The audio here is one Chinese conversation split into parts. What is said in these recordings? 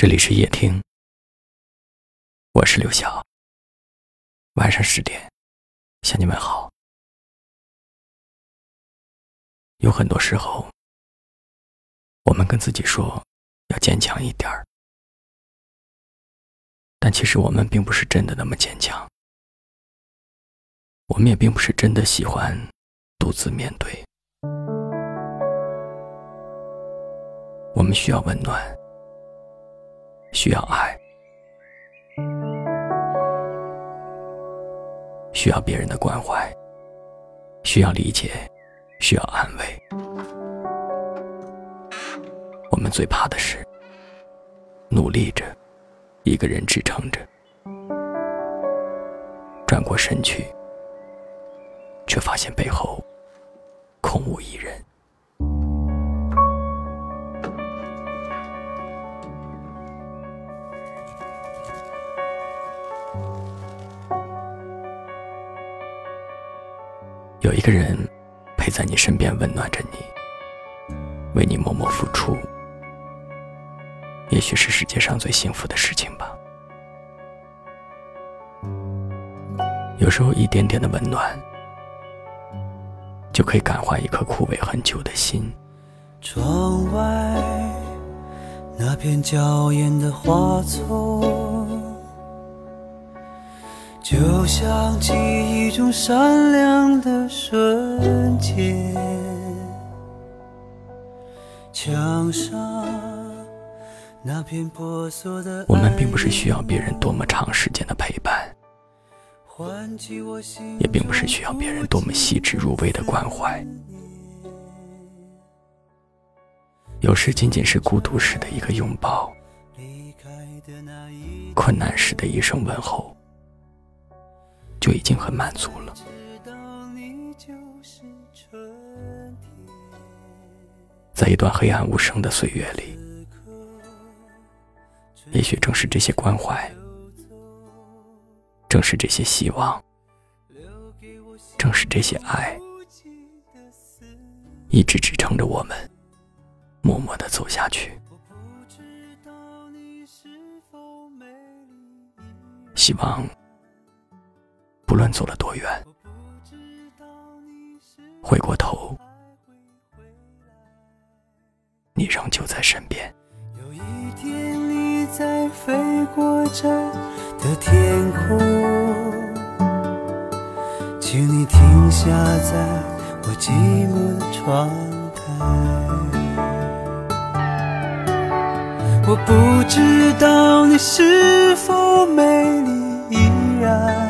这里是夜听，我是刘晓。晚上十点，向你们好。有很多时候，我们跟自己说要坚强一点儿，但其实我们并不是真的那么坚强，我们也并不是真的喜欢独自面对。我们需要温暖。需要爱，需要别人的关怀，需要理解，需要安慰。我们最怕的是努力着，一个人支撑着，转过身去，却发现背后空无一人。有一个人陪在你身边，温暖着你，为你默默付出，也许是世界上最幸福的事情吧。有时候，一点点的温暖，就可以感化一颗枯萎很久的心。窗外那片娇艳的花丛。就像记忆中闪亮的瞬间，墙上那片婆娑的。我们并不是需要别人多么长时间的陪伴，也并不是需要别人多么细致入微的关怀，有时仅仅是孤独时的一个拥抱，困难时的一声问候。就已经很满足了。在一段黑暗无声的岁月里，也许正是这些关怀，正是这些希望，正是这些爱，一直支撑着我们，默默的走下去。希望。不论走了多远，回过头，你仍旧在身边。有一天你在飞过这的天空，请你停下在我寂寞的窗台。我不知道你是否美丽依然。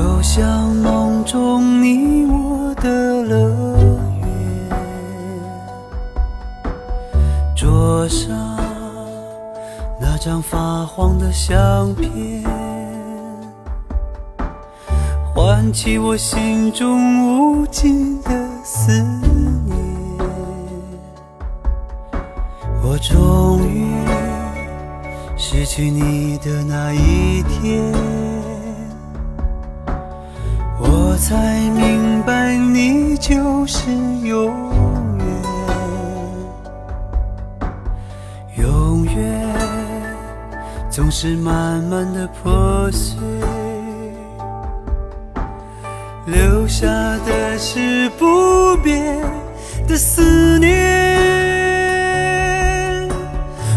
就像梦中你我的乐园。桌上那张发黄的相片，唤起我心中无尽的思念。我终于。失去你的那一天，才明白你就是永远，永远总是慢慢的破碎，留下的是不变的思念。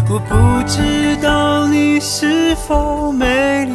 我不知道你是否美丽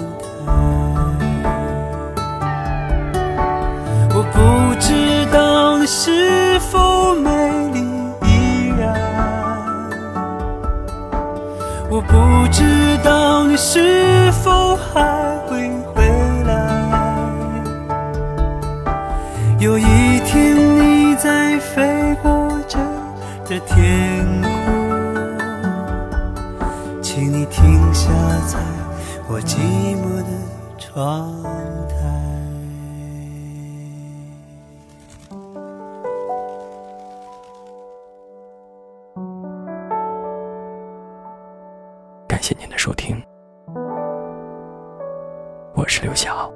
我不知道你是否还会回来。有一天你在飞过这这天空，请你停下在我寂寞的窗收听，我是刘晓，